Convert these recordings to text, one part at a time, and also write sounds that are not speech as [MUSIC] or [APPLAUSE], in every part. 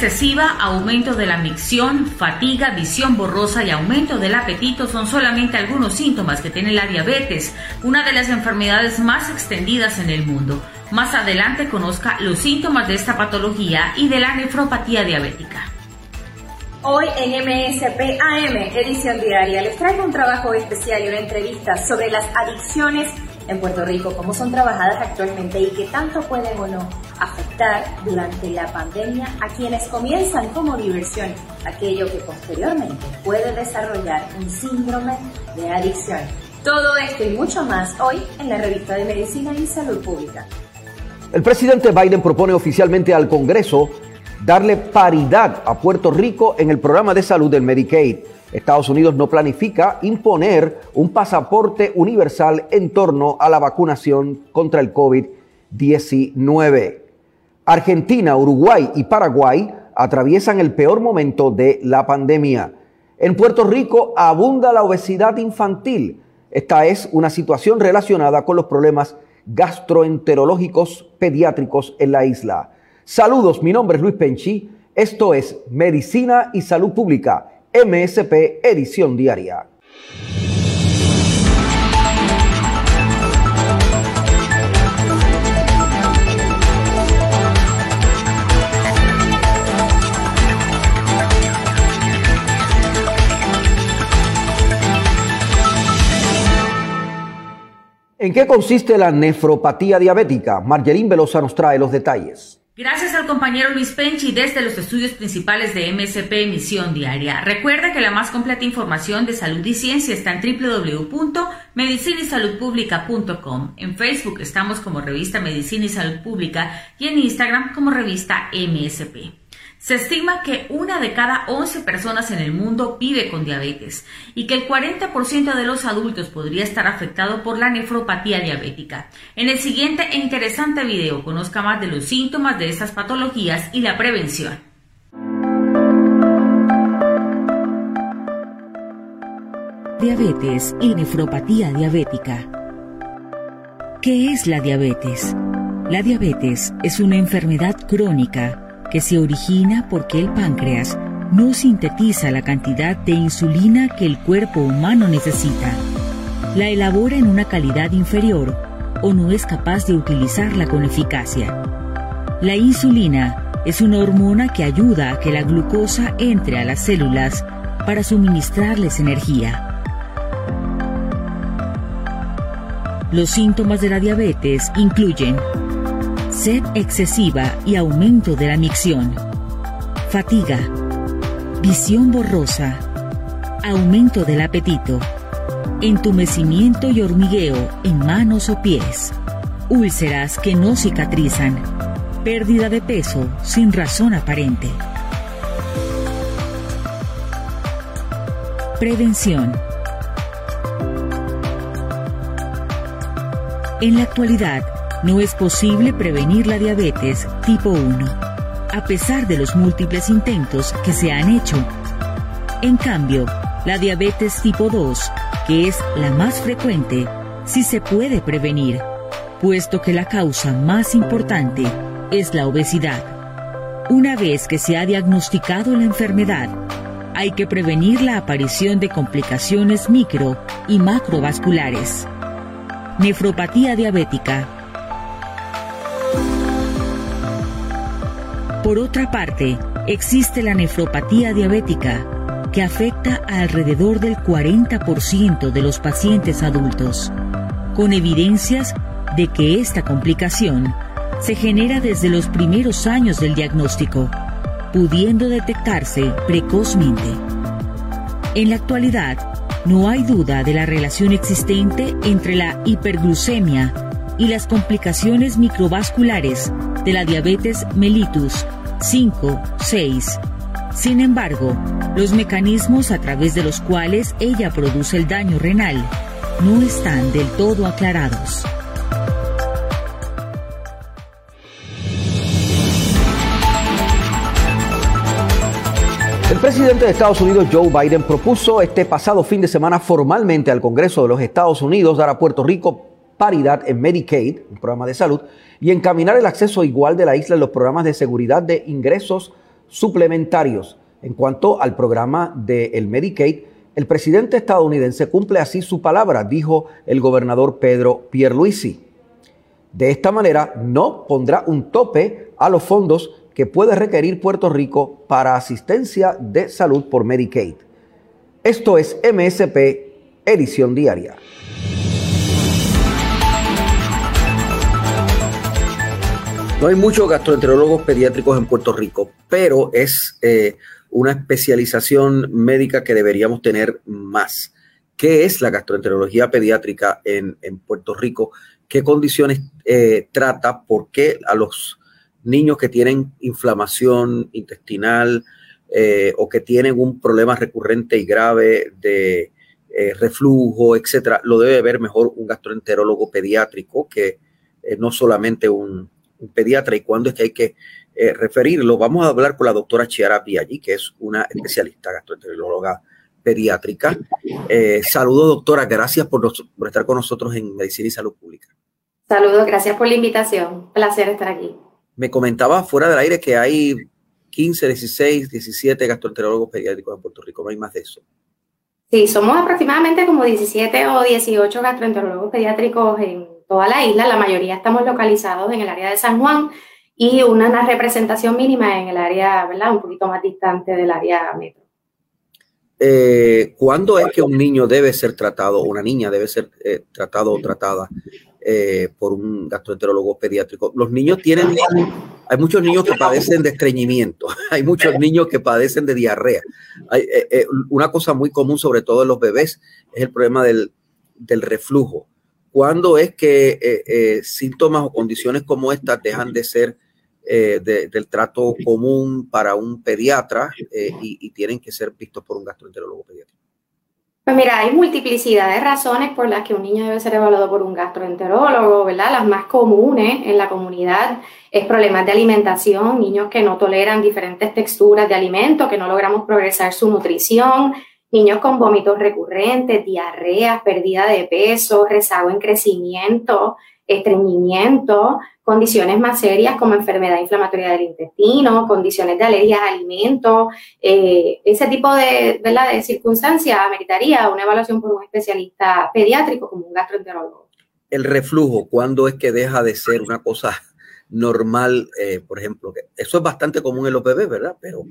Excesiva, aumento de la micción, fatiga, visión borrosa y aumento del apetito son solamente algunos síntomas que tiene la diabetes, una de las enfermedades más extendidas en el mundo. Más adelante conozca los síntomas de esta patología y de la nefropatía diabética. Hoy en MSP AM, edición diaria, les traigo un trabajo especial y una entrevista sobre las adicciones en Puerto Rico, cómo son trabajadas actualmente y qué tanto pueden o no afectar durante la pandemia a quienes comienzan como diversión aquello que posteriormente puede desarrollar un síndrome de adicción. Todo esto y mucho más hoy en la revista de Medicina y Salud Pública. El presidente Biden propone oficialmente al Congreso darle paridad a Puerto Rico en el programa de salud del Medicaid. Estados Unidos no planifica imponer un pasaporte universal en torno a la vacunación contra el COVID-19. Argentina, Uruguay y Paraguay atraviesan el peor momento de la pandemia. En Puerto Rico abunda la obesidad infantil. Esta es una situación relacionada con los problemas gastroenterológicos pediátricos en la isla. Saludos, mi nombre es Luis Penchi. Esto es Medicina y Salud Pública MSP Edición Diaria. ¿En qué consiste la nefropatía diabética? Margerín Velosa nos trae los detalles. Gracias al compañero Luis Penchi desde los estudios principales de MSP Emisión Diaria. Recuerda que la más completa información de salud y ciencia está en www.medicinisaludpublica.com. En Facebook estamos como revista Medicina y Salud Pública y en Instagram como revista MSP. Se estima que una de cada 11 personas en el mundo vive con diabetes y que el 40% de los adultos podría estar afectado por la nefropatía diabética. En el siguiente e interesante video conozca más de los síntomas de estas patologías y la prevención. Diabetes y nefropatía diabética. ¿Qué es la diabetes? La diabetes es una enfermedad crónica que se origina porque el páncreas no sintetiza la cantidad de insulina que el cuerpo humano necesita. La elabora en una calidad inferior o no es capaz de utilizarla con eficacia. La insulina es una hormona que ayuda a que la glucosa entre a las células para suministrarles energía. Los síntomas de la diabetes incluyen sed excesiva y aumento de la micción, fatiga, visión borrosa, aumento del apetito, entumecimiento y hormigueo en manos o pies, úlceras que no cicatrizan, pérdida de peso sin razón aparente. Prevención. En la actualidad, no es posible prevenir la diabetes tipo 1, a pesar de los múltiples intentos que se han hecho. En cambio, la diabetes tipo 2, que es la más frecuente, sí se puede prevenir, puesto que la causa más importante es la obesidad. Una vez que se ha diagnosticado la enfermedad, hay que prevenir la aparición de complicaciones micro y macrovasculares. Nefropatía diabética Por otra parte, existe la nefropatía diabética, que afecta a alrededor del 40% de los pacientes adultos, con evidencias de que esta complicación se genera desde los primeros años del diagnóstico, pudiendo detectarse precozmente. En la actualidad, no hay duda de la relación existente entre la hiperglucemia y las complicaciones microvasculares de la diabetes mellitus 5, 6. Sin embargo, los mecanismos a través de los cuales ella produce el daño renal no están del todo aclarados. El presidente de Estados Unidos, Joe Biden, propuso este pasado fin de semana formalmente al Congreso de los Estados Unidos dar a Puerto Rico paridad en Medicaid, un programa de salud, y encaminar el acceso igual de la isla en los programas de seguridad de ingresos suplementarios. En cuanto al programa del Medicaid, el presidente estadounidense cumple así su palabra, dijo el gobernador Pedro Pierluisi. De esta manera, no pondrá un tope a los fondos que puede requerir Puerto Rico para asistencia de salud por Medicaid. Esto es MSP Edición Diaria. No hay muchos gastroenterólogos pediátricos en Puerto Rico, pero es eh, una especialización médica que deberíamos tener más. ¿Qué es la gastroenterología pediátrica en, Puerto Rico? ¿Qué condiciones eh, trata? ¿Por qué a los niños que tienen inflamación intestinal eh, o que tienen un problema recurrente y grave de reflujo, etcétera, lo debe ver mejor un gastroenterólogo pediátrico que no solamente un, un pediatra y cuándo es que hay que eh, referirlo. Vamos a hablar con la doctora Chiara Piaggi, que es una especialista gastroenteróloga pediátrica. Eh, saludos, doctora. Gracias por, estar con nosotros en Medicina y Salud Pública. Saludos, gracias por la invitación. Placer estar aquí. Me comentaba fuera del aire que hay 15, 16, 17 gastroenterólogos pediátricos en Puerto Rico. No hay más de eso. Sí, somos aproximadamente como 17 o 18 gastroenterólogos pediátricos en toda la isla, la mayoría estamos localizados en el área de San Juan y una, representación mínima en el área, ¿verdad? Un poquito más distante del área metro. Eh, ¿Cuándo es que un niño debe ser tratado, una niña debe ser eh, tratado o tratada eh, por un gastroenterólogo pediátrico? Los niños tienen, hay muchos niños que padecen de estreñimiento, [LAUGHS] hay muchos niños que padecen de diarrea. Hay, una cosa muy común, sobre todo en los bebés, es el problema del, del reflujo. ¿Cuándo es que eh, eh, síntomas o condiciones como estas dejan de ser eh, del trato común para un pediatra y, tienen que ser vistos por un gastroenterólogo pediátrico? Pues mira, hay multiplicidad de razones por las que un niño debe ser evaluado por un gastroenterólogo, ¿verdad? Las más comunes en la comunidad es problemas de alimentación, niños que no toleran diferentes texturas de alimento, que no logramos progresar su nutrición, niños con vómitos recurrentes, diarreas, pérdida de peso, rezago en crecimiento, estreñimiento, condiciones más serias como enfermedad inflamatoria del intestino, condiciones de alergias a alimentos, eh, ese tipo de, de circunstancias ameritaría una evaluación por un especialista pediátrico como un gastroenterólogo. El reflujo, ¿cuándo es que deja de ser una cosa normal? Eh, por ejemplo, eso es bastante común en los bebés, ¿verdad? Pero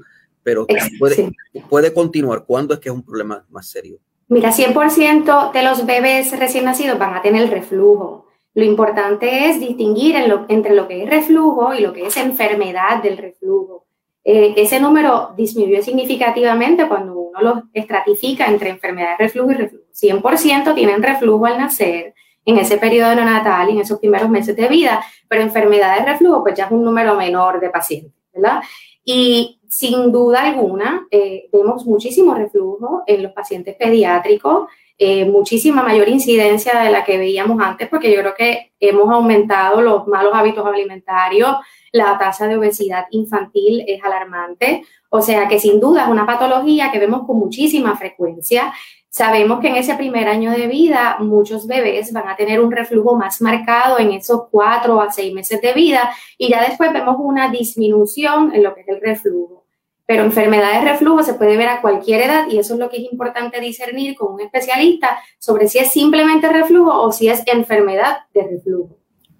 pero puede, puede continuar. ¿Cuándo es que es un problema más serio? Mira, 100% de los bebés recién nacidos van a tener reflujo. Lo importante es distinguir entre lo que es reflujo y lo que es enfermedad del reflujo. Eh, ese número disminuyó significativamente cuando uno lo estratifica entre enfermedad de reflujo y reflujo. 100% tienen reflujo al nacer en ese periodo neonatal y en esos primeros meses de vida, pero enfermedad de reflujo pues ya es un número menor de pacientes, ¿verdad? Y sin duda alguna, eh, vemos muchísimo reflujo en los pacientes pediátricos, eh, muchísima mayor incidencia de la que veíamos antes, porque yo creo que hemos aumentado los malos hábitos alimentarios, la tasa de obesidad infantil es alarmante, o sea que sin duda es una patología que vemos con muchísima frecuencia Sabemos que en ese primer año de vida muchos bebés van a tener un reflujo más marcado en esos cuatro a seis meses de vida y ya después vemos una disminución en lo que es el reflujo. Pero enfermedad de reflujo se puede ver a cualquier edad y eso es lo que es importante discernir con un especialista sobre si es simplemente reflujo o si es enfermedad de reflujo.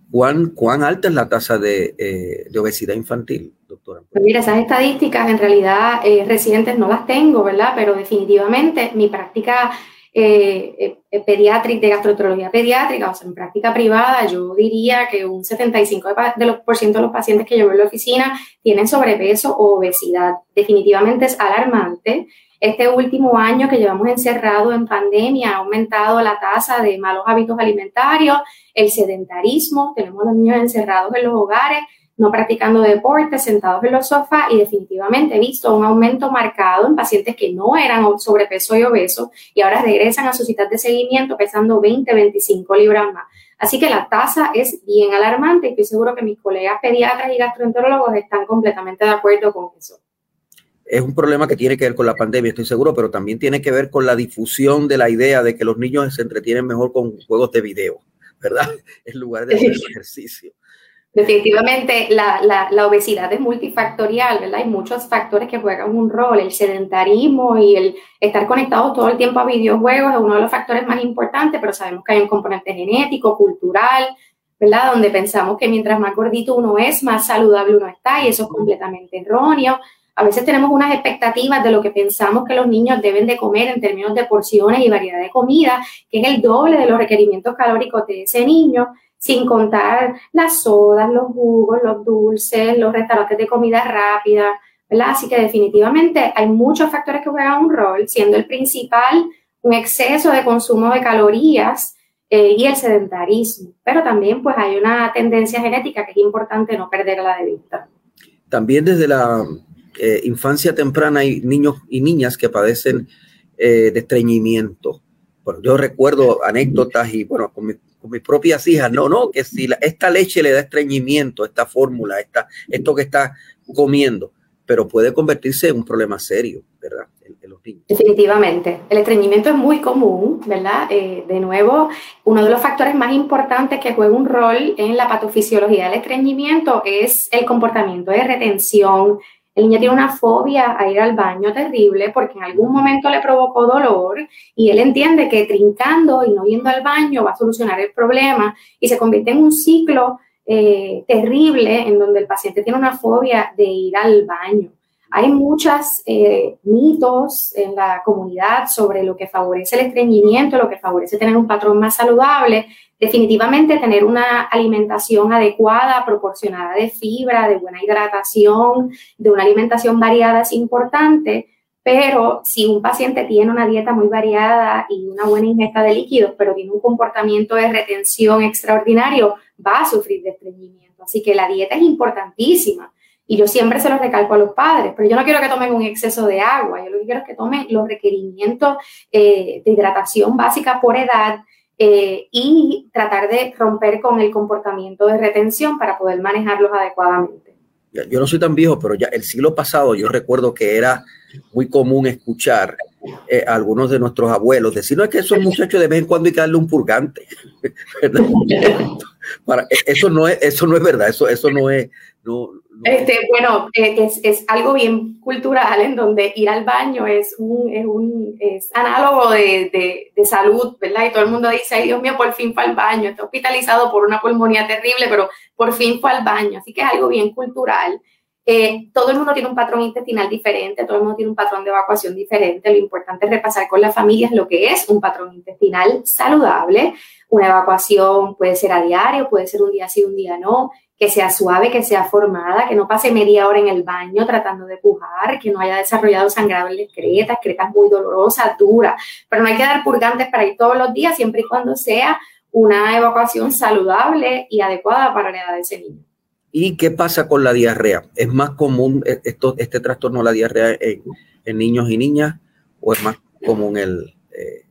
¿Cuán, alta es la tasa de, eh, obesidad infantil, doctora? Pues mira, esas estadísticas en realidad eh, recientes no las tengo, ¿verdad? Pero definitivamente mi práctica eh, pediátrica, de gastroenterología pediátrica, o sea, en práctica privada, yo diría que un 75% de los, de los pacientes que yo veo en la oficina tienen sobrepeso o obesidad. Definitivamente es alarmante Este último año que llevamos encerrado en pandemia ha aumentado la tasa de malos hábitos alimentarios, el sedentarismo, tenemos a los niños encerrados en los hogares, no practicando deporte, sentados en los sofás y definitivamente he visto un aumento marcado en pacientes que no eran sobrepeso y obesos y ahora regresan a sus citas de seguimiento pesando 20, 25 libras más. Así que la tasa es bien alarmante y estoy seguro que mis colegas pediatras y gastroenterólogos están completamente de acuerdo con eso es un problema que tiene que ver con la pandemia, estoy seguro, pero también tiene que ver con la difusión de la idea de que los niños se entretienen mejor con juegos de video, ¿verdad? [LAUGHS] En lugar de hacer ejercicio. Definitivamente la, la, obesidad es multifactorial, ¿verdad? Hay muchos factores que juegan un rol. El sedentarismo y el estar conectados todo el tiempo a videojuegos es uno de los factores más importantes, pero sabemos que hay un componente genético, cultural, ¿verdad? Donde pensamos que mientras más gordito uno es, más saludable uno está y eso es completamente erróneo. A veces tenemos unas expectativas de lo que pensamos que los niños deben de comer en términos de porciones y variedad de comida, que es el doble de los requerimientos calóricos de ese niño, sin contar las sodas, los jugos, los dulces, los restaurantes de comida rápida, ¿verdad? Así que definitivamente hay muchos factores que juegan un rol, siendo el principal un exceso de consumo de calorías eh, y el sedentarismo. Pero también pues hay una tendencia genética que es importante no perderla de vista. También desde la eh, infancia temprana hay niños y niñas que padecen eh, de estreñimiento. Bueno, yo recuerdo anécdotas y bueno, con, mis propias hijas, no, no, que si esta leche le da estreñimiento, esta fórmula, esta, esto que está comiendo, pero puede convertirse en un problema serio, ¿verdad? Definitivamente. El estreñimiento es muy común, ¿verdad? Eh, de nuevo, uno de los factores más importantes que juega un rol en la patofisiología del estreñimiento es el comportamiento de retención, el niño tiene una fobia a ir al baño terrible porque en algún momento le provocó dolor y él entiende que trincando y no yendo al baño va a solucionar el problema y se convierte en un ciclo eh, terrible en donde el paciente tiene una fobia de ir al baño. Hay muchos eh, mitos en la comunidad sobre lo que favorece el estreñimiento, lo que favorece tener un patrón más saludable. Definitivamente tener una alimentación adecuada, proporcionada de fibra, de buena hidratación, de una alimentación variada es importante, pero si un paciente tiene una dieta muy variada y una buena ingesta de líquidos, pero tiene un comportamiento de retención extraordinario, va a sufrir de estreñimiento. Así que la dieta es importantísima y yo siempre se lo recalco a los padres, pero yo no quiero que tomen un exceso de agua, yo lo que quiero es que tomen los requerimientos eh, de hidratación básica por edad eh, y tratar de romper con el comportamiento de retención para poder manejarlos adecuadamente. Yo no soy tan viejo, pero ya el siglo pasado yo recuerdo que era muy común escuchar eh, a algunos de nuestros abuelos decir, no es que esos muchachos de vez en cuando hay que darle un purgante. [LAUGHS] [LAUGHS] Para, eso, no es, eso no es verdad, eso, eso no es, no, este, bueno, eh, es, algo bien cultural en donde ir al baño es un, es un es análogo de, de, salud, ¿verdad? Y todo el mundo dice, ay Dios mío, por fin fue al baño, está hospitalizado por una pulmonía terrible, pero por fin fue al baño, así que es algo bien cultural. Eh, todo el mundo tiene un patrón intestinal diferente, todo el mundo tiene un patrón de evacuación diferente. Lo importante es repasar con las familias lo que es un patrón intestinal saludable. Una evacuación puede ser a diario, puede ser un día sí, un día no que sea suave, que sea formada, que no pase media hora en el baño tratando de pujar, que no haya desarrollado sangrado en la excreta, excretas muy dolorosas, duras. Pero no hay que dar purgantes para ir todos los días, siempre y cuando sea una evacuación saludable y adecuada para la edad de ese niño. ¿Y qué pasa con la diarrea? ¿Es más común esto, este trastorno, la diarrea en, niños y niñas, o es más común el, eh,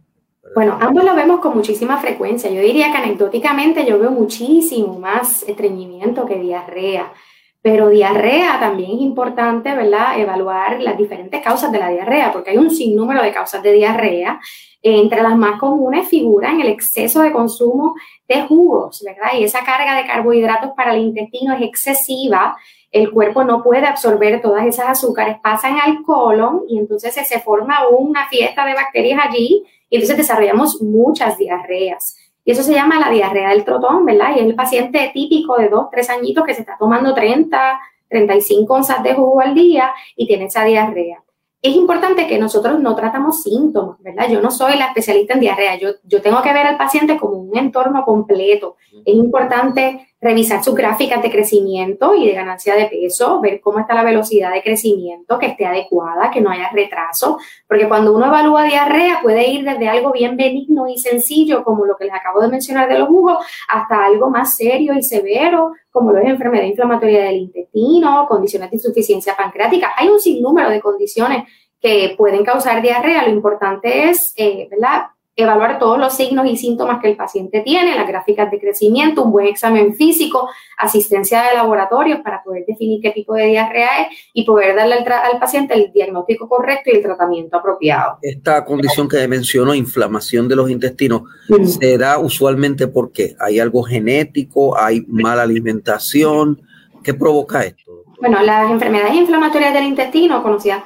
bueno, ambos lo vemos con muchísima frecuencia. Yo diría que anecdóticamente yo veo muchísimo más estreñimiento que diarrea. Pero diarrea también es importante, ¿verdad? Evaluar las diferentes causas de la diarrea, porque hay un sinnúmero de causas de diarrea. Entre las más comunes figuran el exceso de consumo de jugos, ¿verdad? Y esa carga de carbohidratos para el intestino es excesiva. El cuerpo no puede absorber todas esas azúcares, pasan al colon y entonces se forma una fiesta de bacterias allí y entonces desarrollamos muchas diarreas. Y eso se llama la diarrea del trotón, ¿verdad? Y es el paciente típico de 2, 3 añitos que se está tomando 30, 35 onzas de jugo al día y tiene esa diarrea. Es importante que nosotros no tratamos síntomas, ¿verdad? Yo no soy la especialista en diarrea, yo, yo tengo que ver al paciente como un entorno completo. Es importante revisar sus gráficas de crecimiento y de ganancia de peso, ver cómo está la velocidad de crecimiento, que esté adecuada, que no haya retraso, porque cuando uno evalúa diarrea puede ir desde algo bien benigno y sencillo, como lo que les acabo de mencionar de los jugos, hasta algo más serio y severo, como lo es enfermedad inflamatoria del intestino, condiciones de insuficiencia pancreática. Hay un sinnúmero de condiciones que pueden causar diarrea. Lo importante es, eh, ¿verdad? Evaluar todos los signos y síntomas que el paciente tiene, las gráficas de crecimiento, un buen examen físico, asistencia de laboratorios para poder definir qué tipo de diarrea es y poder darle al, paciente el diagnóstico correcto y el tratamiento apropiado. Esta condición que mencionó, inflamación de los intestinos, se da usualmente porque hay algo genético, hay mala alimentación. ¿Qué provoca esto? Bueno, las enfermedades inflamatorias del intestino, conocidas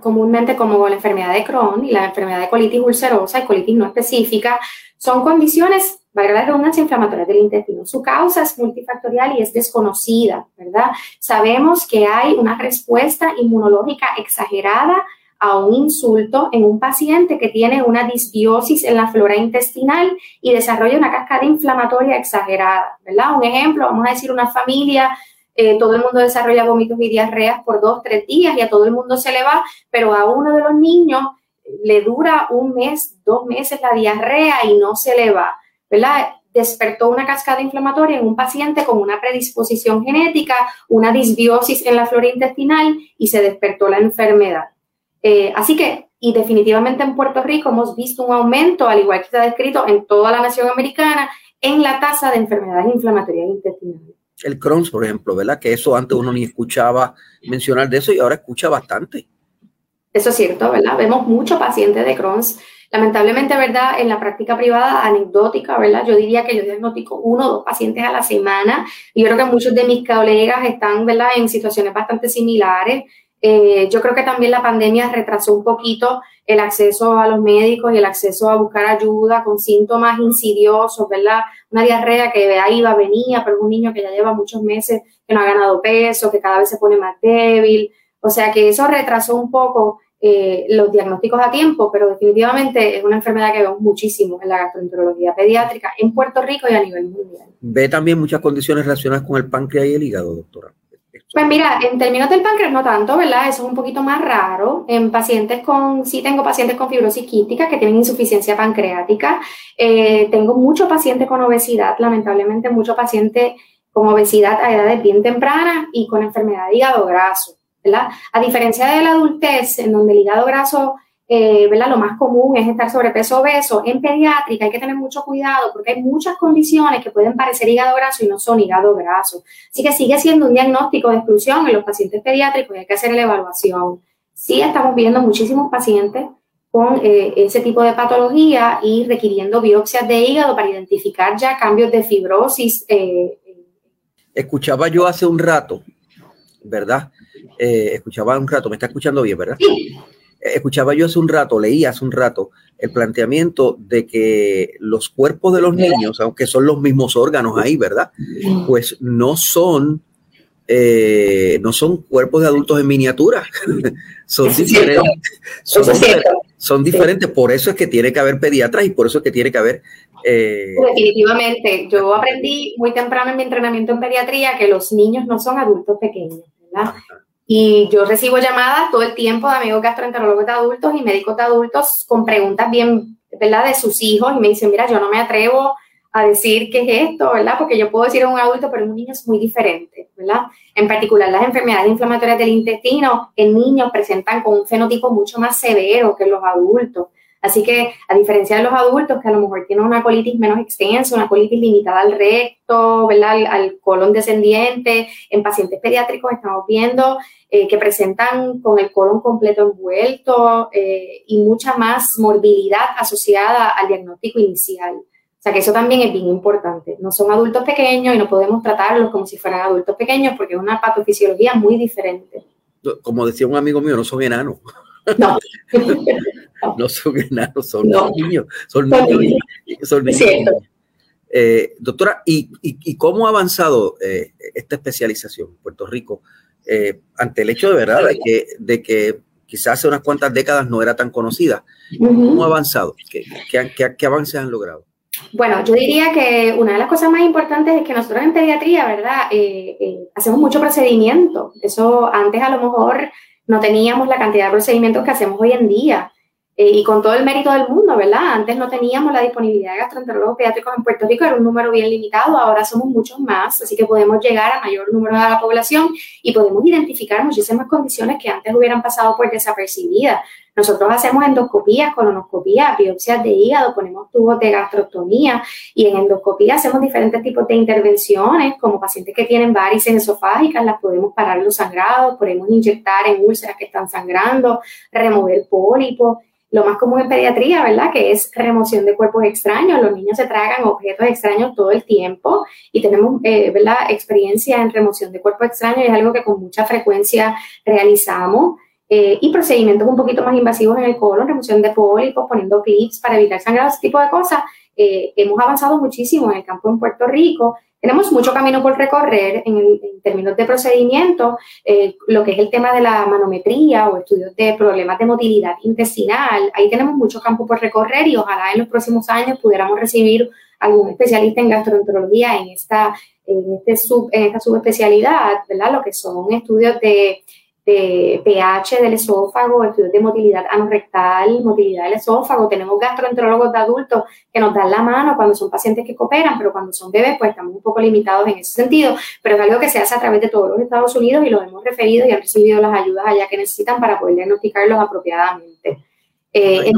comúnmente como la enfermedad de Crohn y la enfermedad de colitis ulcerosa y colitis no específica, son condiciones, valga la redundancia, inflamatorias del intestino. Su causa es multifactorial y es desconocida, ¿verdad? Sabemos que hay una respuesta inmunológica exagerada a un insulto en un paciente que tiene una disbiosis en la flora intestinal y desarrolla una cascada inflamatoria exagerada, ¿verdad? Un ejemplo, vamos a decir una familia eh, todo el mundo desarrolla vómitos y diarreas por dos, tres días y a todo el mundo se le va, pero a uno de los niños le dura un mes, dos meses la diarrea y no se le va, ¿verdad? Despertó una cascada inflamatoria en un paciente con una predisposición genética, una disbiosis en la flora intestinal y se despertó la enfermedad. Eh, así que, y definitivamente en Puerto Rico hemos visto un aumento, al igual que está descrito en toda la nación americana, en la tasa de enfermedades inflamatorias intestinales el Crohn's, por ejemplo, ¿verdad? Que eso antes uno ni escuchaba mencionar de eso y ahora escucha bastante. Eso es cierto, ¿verdad? Vemos muchos pacientes de Crohn's. Lamentablemente, ¿verdad? En la práctica privada, anecdótica, ¿verdad? Yo diría que yo diagnostico uno o dos pacientes a la semana. Y yo creo que muchos de mis colegas están, ¿verdad? En situaciones bastante similares. Eh, yo creo que también la pandemia retrasó un poquito el acceso a los médicos y el acceso a buscar ayuda con síntomas insidiosos, ¿verdad? Una diarrea que ahí iba, venía, pero un niño que ya lleva muchos meses que no ha ganado peso, que cada vez se pone más débil. O sea que eso retrasó un poco eh, los diagnósticos a tiempo, pero definitivamente es una enfermedad que vemos muchísimo en la gastroenterología pediátrica en Puerto Rico y a nivel mundial. ¿Ve también muchas condiciones relacionadas con el páncreas y el hígado, doctora? Pues mira, en términos del páncreas no tanto, ¿verdad? Eso es un poquito más raro. En pacientes con, sí tengo pacientes con fibrosis quística que tienen insuficiencia pancreática. Eh, tengo muchos pacientes con obesidad, lamentablemente muchos pacientes con obesidad a edades bien tempranas y con enfermedad de hígado graso, ¿verdad? A diferencia de la adultez, en donde el hígado graso eh, ¿verdad? Lo más común es estar sobrepeso obeso. En pediátrica hay que tener mucho cuidado porque hay muchas condiciones que pueden parecer hígado graso y no son hígado graso. Así que sigue siendo un diagnóstico de exclusión en los pacientes pediátricos y hay que hacer la evaluación. Sí estamos viendo muchísimos pacientes con eh, ese tipo de patología y requiriendo biopsias de hígado para identificar ya cambios de fibrosis. Eh, Escuchaba yo hace un rato, ¿verdad? escuchaba un rato, me está escuchando bien, ¿verdad? Sí escuchaba yo hace un rato, leí hace un rato el planteamiento de que los cuerpos de los niños, aunque son los mismos órganos ahí, ¿verdad? Pues no son, eh, no son cuerpos de adultos en miniatura, [LAUGHS] son diferentes. Son, diferentes, por eso es que tiene que haber pediatras y por eso es que tiene que haber... Eh, Definitivamente, yo aprendí muy temprano en mi entrenamiento en pediatría que los niños no son adultos pequeños, ¿verdad? Y yo recibo llamadas todo el tiempo de amigos gastroenterólogos de adultos y médicos de adultos con preguntas bien, ¿verdad?, de sus hijos y me dicen, mira, yo no me atrevo a decir qué es esto, ¿verdad? Porque yo puedo decir a un adulto, pero en un niño es muy diferente, ¿verdad? En particular, las enfermedades inflamatorias del intestino en niños presentan con un fenotipo mucho más severo que los adultos. Así que, a diferencia de los adultos, que a lo mejor tienen una colitis menos extensa, una colitis limitada al recto, ¿verdad? Al, colon descendiente, en pacientes pediátricos estamos viendo eh, que presentan con el colon completo envuelto eh, y mucha más morbilidad asociada al diagnóstico inicial. O sea que eso también es bien importante. No son adultos pequeños y no podemos tratarlos como si fueran adultos pequeños porque es una patofisiología muy diferente. Como decía un amigo mío, no son enanos. No. [LAUGHS] no [LAUGHS] son enanos, son niños. Son niños. Son niños. Eh, doctora, ¿y, cómo ha avanzado eh, esta especialización en Puerto Rico eh, ante el hecho de verdad de que, de que quizás hace unas cuantas décadas no era tan conocida? ¿Cómo ha avanzado? ¿Qué, qué, qué avances han logrado? Bueno, yo diría que una de las cosas más importantes es que nosotros en pediatría, ¿verdad? Eh, eh, hacemos mucho procedimiento. Eso antes a lo mejor no teníamos la cantidad de procedimientos que hacemos hoy en día. Eh, y con todo el mérito del mundo, ¿verdad? Antes no teníamos la disponibilidad de gastroenterólogos pediátricos en Puerto Rico, era un número bien limitado, ahora somos muchos más, así que podemos llegar a mayor número de la población y podemos identificar muchísimas condiciones que antes hubieran pasado por desapercibidas. Nosotros hacemos endoscopías, colonoscopías, biopsias de hígado, ponemos tubos de gastrostomía y en endoscopía hacemos diferentes tipos de intervenciones, como pacientes que tienen varices esofágicas, las podemos parar los sangrados, podemos inyectar en úlceras que están sangrando, remover pólipos lo más común en pediatría, ¿verdad? Que es remoción de cuerpos extraños. Los niños se tragan objetos extraños todo el tiempo y tenemos, eh, ¿verdad? Experiencia en remoción de cuerpos extraños es algo que con mucha frecuencia realizamos. Eh, y procedimientos un poquito más invasivos en el colon, remoción de pólipos, poniendo clips para evitar sangrado, ese tipo de cosas. Eh, hemos avanzado muchísimo en el campo en Puerto Rico tenemos mucho camino por recorrer en, términos de procedimiento, eh, lo que es el tema de la manometría o estudios de problemas de motilidad intestinal. Ahí tenemos mucho campo por recorrer y ojalá en los próximos años pudiéramos recibir algún especialista en gastroenterología en esta, en este sub, en esta subespecialidad, ¿verdad? Lo que son estudios de de pH del esófago, estudios de motilidad anorrectal, motilidad del esófago. Tenemos gastroenterólogos de adultos que nos dan la mano cuando son pacientes que cooperan, pero cuando son bebés, pues estamos un poco limitados en ese sentido. Pero es algo que se hace a través de todos los Estados Unidos y los hemos referido y han recibido las ayudas allá que necesitan para poder diagnosticarlos apropiadamente. Eh,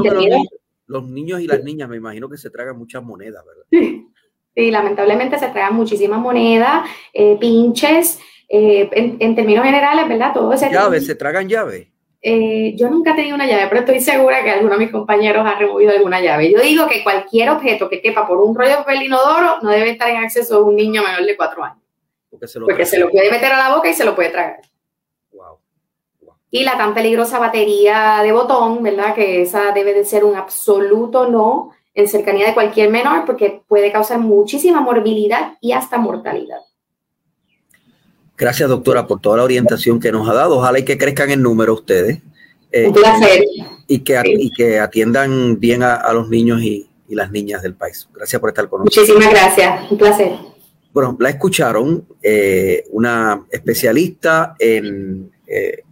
los, niños y las niñas me imagino que se tragan muchas monedas, ¿verdad? [LAUGHS] Sí, lamentablemente se tragan muchísimas monedas, eh, pinches. Eh, en, términos generales, ¿verdad? Todo ese ¿Llaves? ¿Se tragan llaves? Eh, yo nunca he tenido una llave, pero estoy segura que alguno de mis compañeros ha removido alguna llave. Yo digo que cualquier objeto que quepa por un rollo de papel inodoro no debe estar en acceso a un niño menor de cuatro años. Porque se lo, Porque se lo puede meter a la boca y se lo puede tragar. Wow. Y la tan peligrosa batería de botón, ¿verdad? Que esa debe de ser un absoluto no en cercanía de cualquier menor porque puede causar muchísima morbilidad y hasta mortalidad. Gracias, doctora, por toda la orientación que nos ha dado. Ojalá y que crezcan en número ustedes. Eh, Un placer. Y que, que atiendan bien a, los niños y, las niñas del país. Gracias por estar con nosotros. Muchísimas gracias. Un placer. Bueno, la escucharon, eh, una especialista en eh,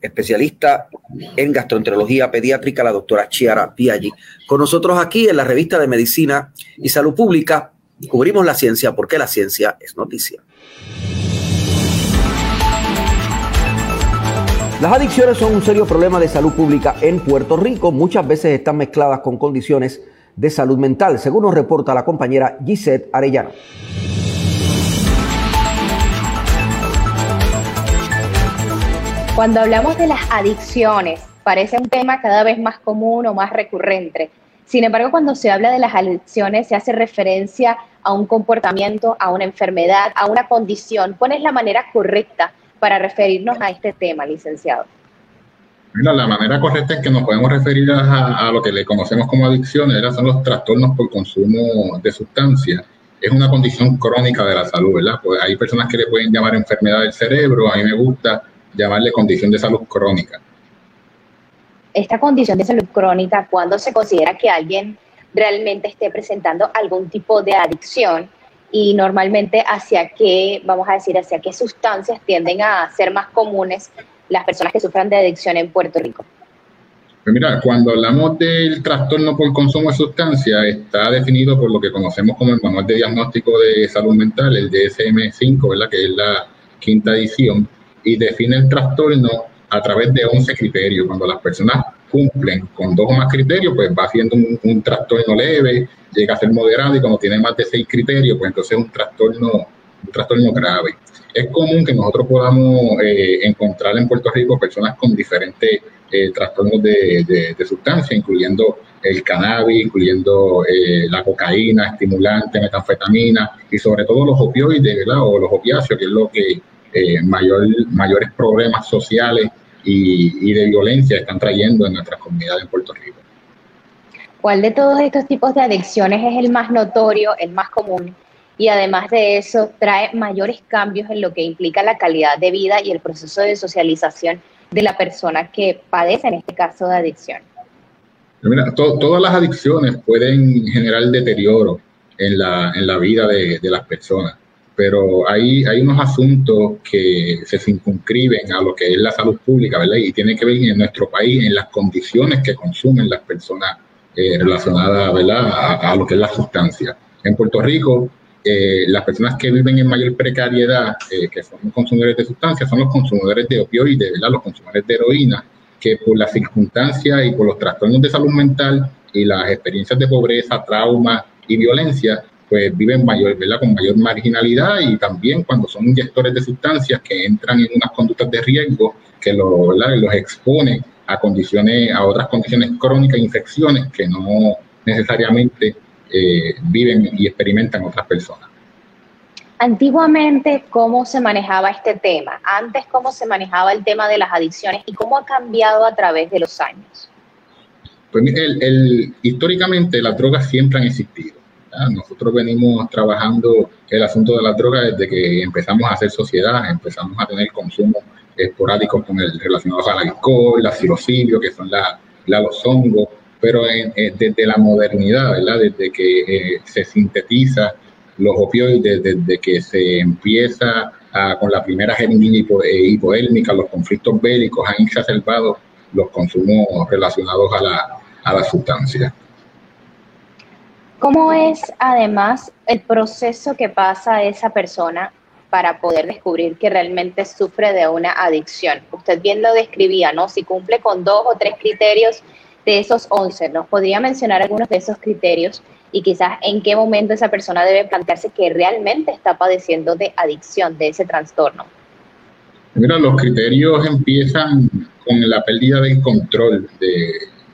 especialista en gastroenterología pediátrica, la doctora Chiara Piaggi, con nosotros aquí en la revista de Medicina y Salud Pública. Cubrimos la ciencia porque la ciencia es noticia. Las adicciones son un serio problema de salud pública en Puerto Rico. Muchas veces están mezcladas con condiciones de salud mental, según nos reporta la compañera Gisette Arellano. Cuando hablamos de las adicciones, parece un tema cada vez más común o más recurrente. Sin embargo, cuando se habla de las adicciones, se hace referencia a un comportamiento, a una enfermedad, a una condición. ¿Cuál es la manera correcta para referirnos a este tema, licenciado? Mira, la manera correcta en que nos podemos referir a, lo que le conocemos como adicciones son los trastornos por consumo de sustancias. Es una condición crónica de la salud, ¿verdad? Pues hay personas que le pueden llamar enfermedad del cerebro, a mí me gusta llamarle condición de salud crónica. Esta condición de salud crónica, ¿cuándo se considera que alguien realmente esté presentando algún tipo de adicción? y normalmente hacia qué, vamos a decir, hacia qué sustancias tienden a ser más comunes las personas que sufran de adicción en Puerto Rico. Pues mira, cuando hablamos del trastorno por consumo de sustancias, está definido por lo que conocemos como el Manual de Diagnóstico de Salud Mental, el DSM-5, ¿verdad? que es la quinta edición, y define el trastorno a través de 11 criterios. Cuando las personas cumplen con dos o más criterios, pues va siendo un, trastorno leve, llega a ser moderado y cuando tiene más de seis criterios, pues entonces es un trastorno, un trastorno grave. Es común que nosotros podamos eh, encontrar en Puerto Rico personas con diferentes eh, trastornos de, de, sustancia, incluyendo el cannabis, incluyendo eh, la cocaína, estimulante, metanfetamina y sobre todo los opioides, ¿verdad? O los opiáceos, que es lo que mayor, mayores problemas sociales y, de violencia están trayendo en nuestras comunidades en Puerto Rico. ¿Cuál de todos estos tipos de adicciones es el más notorio, el más común? Y además de eso, trae mayores cambios en lo que implica la calidad de vida y el proceso de socialización de la persona que padece, en este caso, de adicción. Mira, todas las adicciones pueden generar deterioro en la, en la vida de, de, las personas, pero hay, hay unos asuntos que se circunscriben a lo que es la salud pública, ¿verdad? Y tiene que ver en nuestro país en las condiciones que consumen las personas eh, relacionadas, ¿verdad? A, lo que es la sustancia. En Puerto Rico, eh, las personas que viven en mayor precariedad, eh, que son consumidores de sustancias, son los consumidores de opioides, ¿verdad? Los consumidores de heroína, que por las circunstancias y por los trastornos de salud mental y las experiencias de pobreza, trauma y violencia, pues viven mayor, ¿verdad? con mayor marginalidad y también cuando son inyectores de sustancias que entran en unas conductas de riesgo que lo, los expone a condiciones, a otras condiciones crónicas, infecciones que no necesariamente eh, viven y experimentan otras personas. Antiguamente, ¿cómo se manejaba este tema? Antes, ¿cómo se manejaba el tema de las adicciones y cómo ha cambiado a través de los años? Pues el, históricamente las drogas siempre han existido. Nosotros venimos trabajando el asunto de las drogas desde que empezamos a hacer sociedad, empezamos a tener consumo esporádico con el, relacionados al alcohol, la psilocidio, que son la, los hongos, pero eh, desde la modernidad. Desde que eh, se sintetiza los opioides desde que se empieza con la primera jeringuilla hipo, eh, los conflictos bélicos han exacerbado los consumos relacionados a la, a la sustancia. ¿Cómo es además el proceso que pasa esa persona para poder descubrir que realmente sufre de una adicción? Usted bien lo describía, ¿no? Si cumple con dos o tres criterios de esos once, ¿nos podría mencionar algunos de esos criterios y quizás en qué momento esa persona debe plantearse que realmente está padeciendo de adicción, de ese trastorno. Mira, los criterios empiezan con la pérdida del control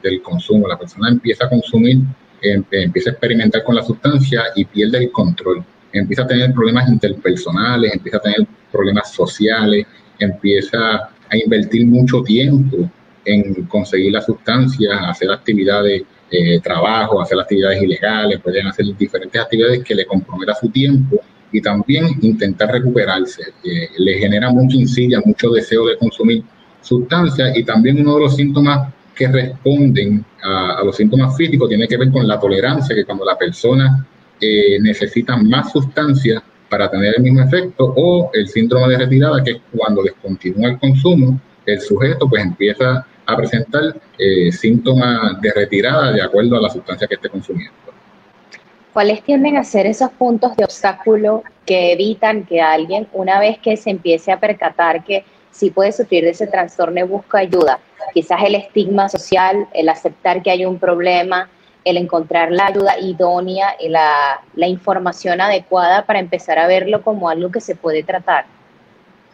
del consumo. La persona empieza a consumir, empieza a experimentar con la sustancia y pierde el control. Empieza a tener problemas interpersonales, empieza a tener problemas sociales, empieza a invertir mucho tiempo en conseguir la sustancia, hacer actividades eh, trabajo, hacer actividades ilegales, pueden hacer diferentes actividades que le comprometan su tiempo y también intentar recuperarse. Eh, le genera mucha insidia, mucho deseo de consumir sustancias y también uno de los síntomas que responden a, los síntomas físicos tiene que ver con la tolerancia, que cuando la persona eh, necesita más sustancias para tener el mismo efecto, o el síndrome de retirada, que es cuando descontinúa el consumo, el sujeto pues empieza a presentar eh, síntomas de retirada de acuerdo a la sustancia que esté consumiendo. ¿Cuáles tienden a ser esos puntos de obstáculo que evitan que alguien, una vez que se empiece a percatar que sí puede sufrir de ese trastorno, busca ayuda? Quizás el estigma social, el aceptar que hay un problema, el encontrar la ayuda idónea y la, la información adecuada para empezar a verlo como algo que se puede tratar.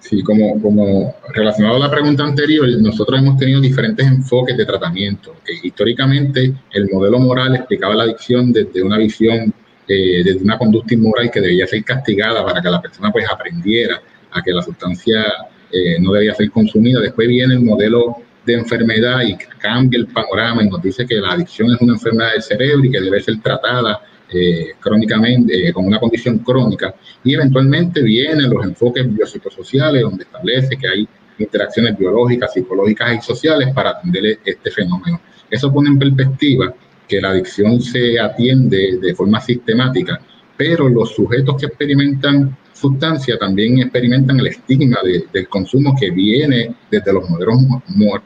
Sí, como, como relacionado a la pregunta anterior, nosotros hemos tenido diferentes enfoques de tratamiento. históricamente, el modelo moral explicaba la adicción desde una visión, eh, desde una conducta inmoral que debía ser castigada para que la persona pues aprendiera a que la sustancia eh, no debía ser consumida. Después viene el modelo de enfermedad y cambia el panorama y nos dice que la adicción es una enfermedad del cerebro y que debe ser tratada eh, crónicamente, eh, con una condición crónica, y eventualmente vienen los enfoques biopsicosociales, donde establece que hay interacciones biológicas, psicológicas y sociales para atender este fenómeno. Eso pone en perspectiva que la adicción se atiende de forma sistemática, pero los sujetos que experimentan sustancia también experimentan el estigma del consumo que viene desde los modelos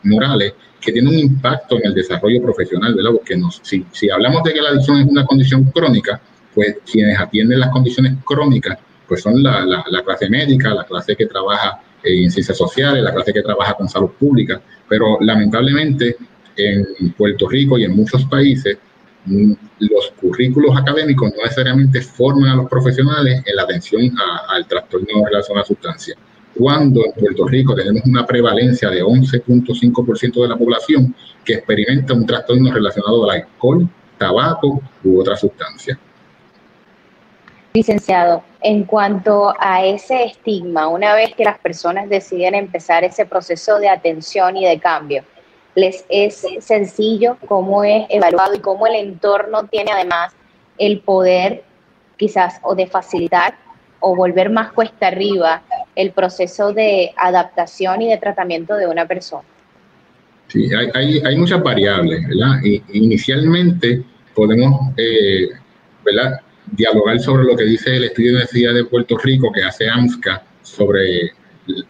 morales que tiene un impacto en el desarrollo profesional, ¿verdad? Porque nos, si, si hablamos de que la adicción es una condición crónica, pues quienes atienden las condiciones crónicas, pues son la, la, clase médica, la clase que trabaja en ciencias sociales, la clase que trabaja con salud pública, pero lamentablemente en Puerto Rico y en muchos países los currículos académicos no necesariamente forman a los profesionales en la atención al trastorno relacionado a la sustancia cuando en Puerto Rico tenemos una prevalencia de 11.5% de la población que experimenta un trastorno relacionado al alcohol, tabaco u otra sustancia. Licenciado, en cuanto a ese estigma, una vez que las personas deciden empezar ese proceso de atención y de cambio, ¿les es sencillo cómo es evaluado y cómo el entorno tiene además el poder quizás o de facilitar o volver más cuesta arriba el proceso de adaptación y de tratamiento de una persona? Sí, hay, hay, muchas variables, ¿verdad? inicialmente podemos, eh, ¿verdad? Dialogar sobre lo que dice el estudio de Universidad de Puerto Rico que hace AMSCA sobre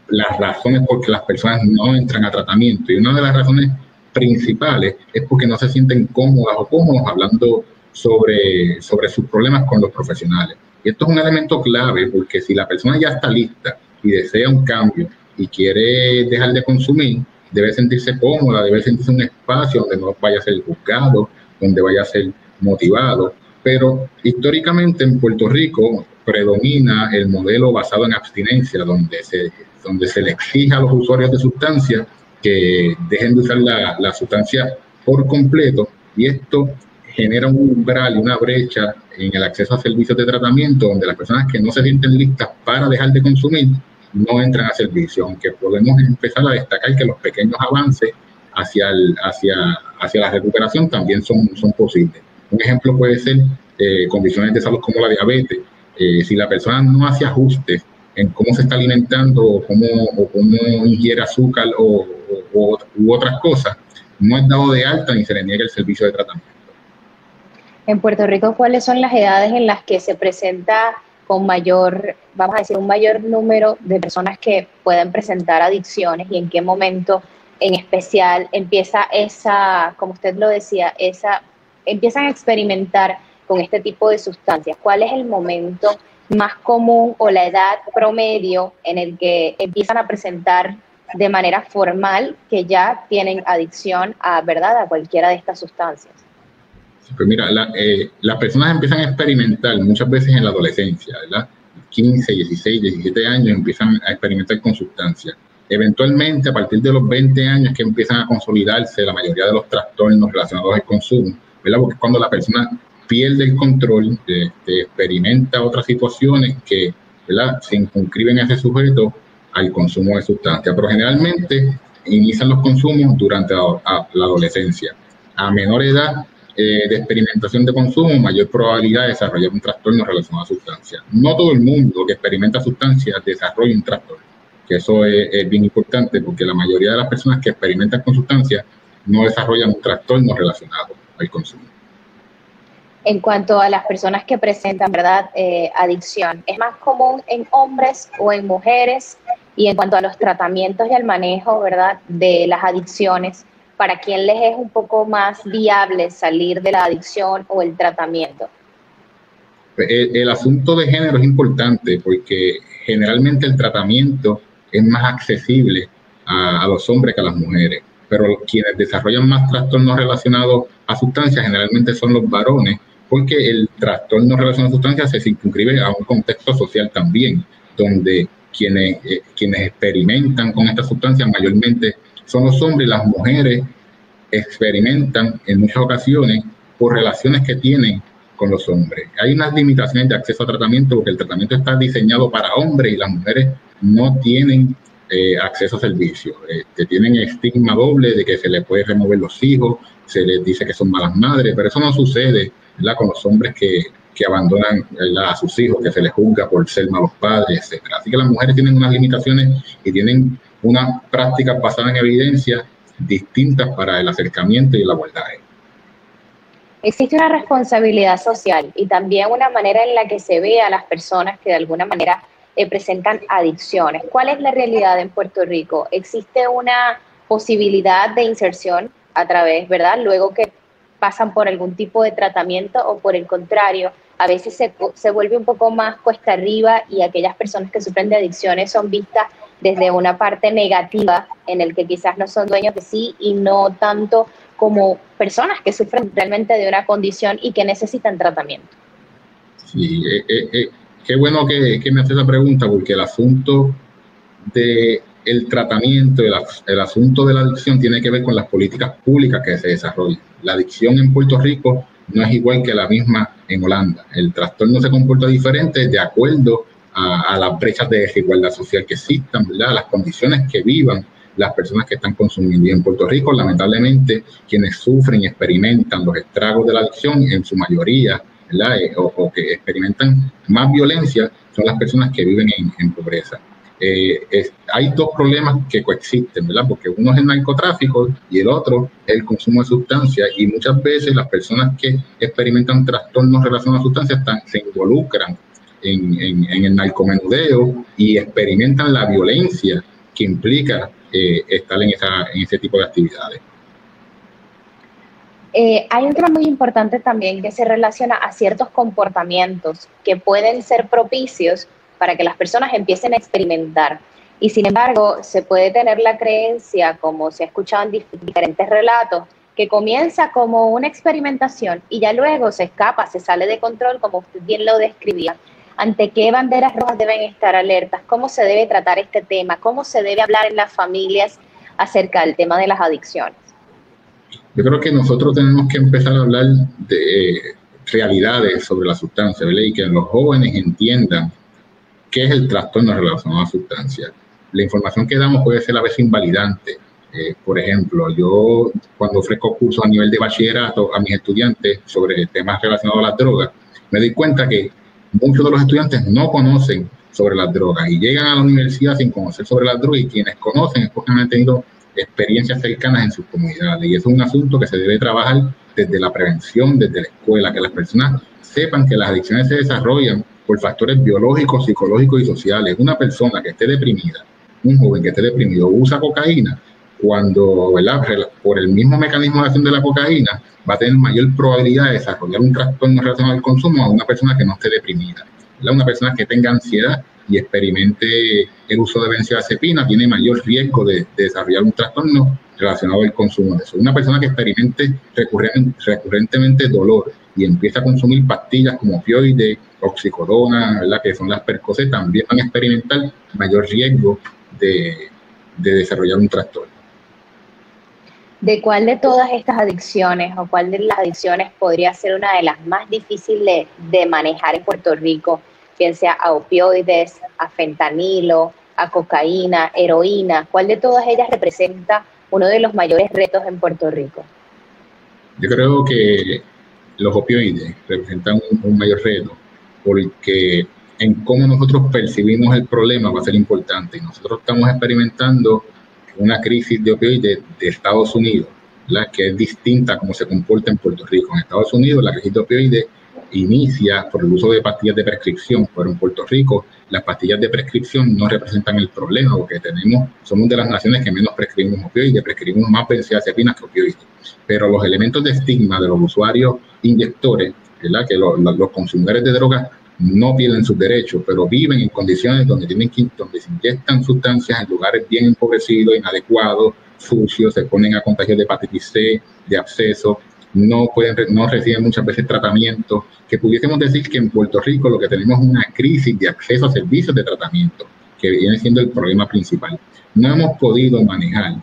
las razones por que las personas no entran a tratamiento. Y una de las razones principales es porque no se sienten cómodas o cómodos hablando sobre, sobre sus problemas con los profesionales. Y esto es un elemento clave porque si la persona ya está lista y desea un cambio y quiere dejar de consumir, debe sentirse cómoda, debe sentirse un espacio donde no vaya a ser juzgado, donde vaya a ser motivado. Pero históricamente en Puerto Rico predomina el modelo basado en abstinencia, donde se, donde se le exige a los usuarios de sustancias que dejen de usar la, la sustancia por completo y esto genera un umbral y una brecha en el acceso a servicios de tratamiento donde las personas que no se sienten listas para dejar de consumir no entran a servicio, aunque podemos empezar a destacar que los pequeños avances hacia, el, hacia, hacia la recuperación también son, son posibles. Un ejemplo puede ser eh, condiciones de salud como la diabetes. Eh, si la persona no hace ajustes en cómo se está alimentando o cómo, o cómo ingiere azúcar o, u otras cosas, no es dado de alta ni se le niega el servicio de tratamiento. En Puerto Rico, ¿cuáles son las edades en las que se presenta con mayor, vamos a decir, un mayor número de personas que pueden presentar adicciones y en qué momento en especial empieza esa, como usted lo decía, esa, empiezan a experimentar con este tipo de sustancias? ¿Cuál es el momento más común o la edad promedio en el que empiezan a presentar de manera formal que ya tienen adicción a, ¿verdad?, a cualquiera de estas sustancias. Pues mira, eh, las personas empiezan a experimentar muchas veces en la adolescencia, ¿verdad? 15, 16, 17 años empiezan a experimentar con sustancias. Eventualmente, a partir de los 20 años que empiezan a consolidarse la mayoría de los trastornos relacionados al consumo, ¿verdad? Porque es cuando la persona pierde el control, experimenta otras situaciones que ¿verdad? se inscriben a ese sujeto al consumo de sustancias. Pero generalmente inician los consumos durante la adolescencia. A menor edad eh, de experimentación de consumo, mayor probabilidad de desarrollar un trastorno relacionado a sustancias. No todo el mundo que experimenta sustancias desarrolla un trastorno, que eso es, bien importante porque la mayoría de las personas que experimentan con sustancias no desarrollan un trastorno relacionado al consumo. En cuanto a las personas que presentan, ¿verdad?, eh, adicción, ¿es más común en hombres o en mujeres? Y en cuanto a los tratamientos y al manejo, ¿verdad?, de las adicciones, para quién les es un poco más viable salir de la adicción o el tratamiento? El, asunto de género es importante porque generalmente el tratamiento es más accesible a, los hombres que a las mujeres, pero quienes desarrollan más trastornos relacionados a sustancias generalmente son los varones, porque el trastorno relacionado a sustancias se circunscribe a un contexto social también, donde quienes, eh, quienes experimentan con estas sustancias mayormente son los hombres las mujeres experimentan en muchas ocasiones por relaciones que tienen con los hombres. Hay unas limitaciones de acceso a tratamiento porque el tratamiento está diseñado para hombres y las mujeres no tienen eh, acceso a servicios, que este, tienen estigma doble de que se les puede remover los hijos, se les dice que son malas madres, pero eso no sucede con los hombres que, abandonan a sus hijos, que se les juzga por ser malos padres, etc. Así que las mujeres tienen unas limitaciones y tienen una práctica basada en evidencia distintas para el acercamiento y el abordaje. Existe una responsabilidad social y también una manera en la que se ve a las personas que de alguna manera eh, presentan adicciones. ¿Cuál es la realidad en Puerto Rico? ¿Existe una posibilidad de inserción a través, verdad? Luego que pasan por algún tipo de tratamiento o por el contrario, a veces se, se vuelve un poco más cuesta arriba y aquellas personas que sufren de adicciones son vistas desde una parte negativa en el que quizás no son dueños de sí y no tanto como personas que sufren realmente de una condición y que necesitan tratamiento. Sí, eh, eh, eh, qué bueno que, me hace esa pregunta porque el asunto de el tratamiento, el, asunto de la adicción tiene que ver con las políticas públicas que se desarrollan. La adicción en Puerto Rico no es igual que la misma en Holanda. El trastorno se comporta diferente de acuerdo a, las brechas de desigualdad social que existan, las condiciones que vivan las personas que están consumiendo. Y en Puerto Rico, lamentablemente, quienes sufren y experimentan los estragos de la adicción, en su mayoría. Eh, o, que experimentan más violencia, son las personas que viven en, pobreza. Eh, hay dos problemas que coexisten, ¿verdad? Porque uno es el narcotráfico y el otro es el consumo de sustancias y muchas veces las personas que experimentan trastornos relacionados a sustancias se involucran en, el narcomenudeo y experimentan la violencia que implica eh, estar en, ese tipo de actividades. Eh, hay un muy importante también que se relaciona a ciertos comportamientos que pueden ser propicios para que las personas empiecen a experimentar. Y sin embargo, se puede tener la creencia, como se ha escuchado en diferentes relatos, que comienza como una experimentación y ya luego se escapa, se sale de control, como usted bien lo describía. ¿Ante qué banderas rojas deben estar alertas? ¿Cómo se debe tratar este tema? ¿Cómo se debe hablar en las familias acerca del tema de las adicciones? Yo creo que nosotros tenemos que empezar a hablar de realidades sobre la sustancia, ¿verdad? Y que los jóvenes entiendan qué es el trastorno relacionado a la sustancia. La información que damos puede ser a veces invalidante. Eh, por ejemplo, yo cuando ofrezco cursos a nivel de bachillerato a mis estudiantes sobre temas relacionados a las drogas, me doy cuenta que muchos de los estudiantes no conocen sobre las drogas y llegan a la universidad sin conocer sobre las drogas y quienes conocen es porque han tenido experiencias cercanas en sus comunidades. Y eso es un asunto que se debe trabajar desde la prevención, desde la escuela, que las personas sepan que las adicciones se desarrollan por factores biológicos, psicológicos y sociales. Una persona que esté deprimida, un joven que esté deprimido, usa cocaína, cuando, ¿verdad? por el mismo mecanismo de acción de la cocaína, va a tener mayor probabilidad de desarrollar un trastorno relacionado al consumo a una persona que no esté deprimida. Una persona que tenga ansiedad y experimente el uso de benzodiazepina tiene mayor riesgo de, desarrollar un trastorno relacionado al consumo de eso. Una persona que experimente recurrentemente dolor y empieza a consumir pastillas como opioides, oxicodona, ¿verdad? que son las percocet, también van a experimentar mayor riesgo de, desarrollar un trastorno. ¿De cuál de todas estas adicciones o cuál de las adicciones podría ser una de las más difíciles de manejar en Puerto Rico? bien sea a opioides, a fentanilo, a cocaína, heroína, ¿cuál de todas ellas representa uno de los mayores retos en Puerto Rico? Yo creo que los opioides representan un, mayor reto porque en cómo nosotros percibimos el problema va a ser importante. Y nosotros estamos experimentando una crisis de opioides de Estados Unidos, la que es distinta a cómo se comporta en Puerto Rico. En Estados Unidos la crisis de opioides inicia por el uso de pastillas de prescripción, pero en Puerto Rico las pastillas de prescripción no representan el problema, porque tenemos, somos de las naciones que menos prescribimos opioides, prescribimos más benzodiazepinas que opioides. Pero los elementos de estigma de los usuarios inyectores, ¿verdad? que los consumidores de drogas no pierden sus derechos, pero viven en condiciones donde, tienen que, donde se inyectan sustancias en lugares bien empobrecidos, inadecuados, sucios, se ponen a contagios de hepatitis C, de absceso, no, pueden, no reciben muchas veces tratamiento, que pudiésemos decir que en Puerto Rico lo que tenemos es una crisis de acceso a servicios de tratamiento, que viene siendo el problema principal. No hemos podido manejar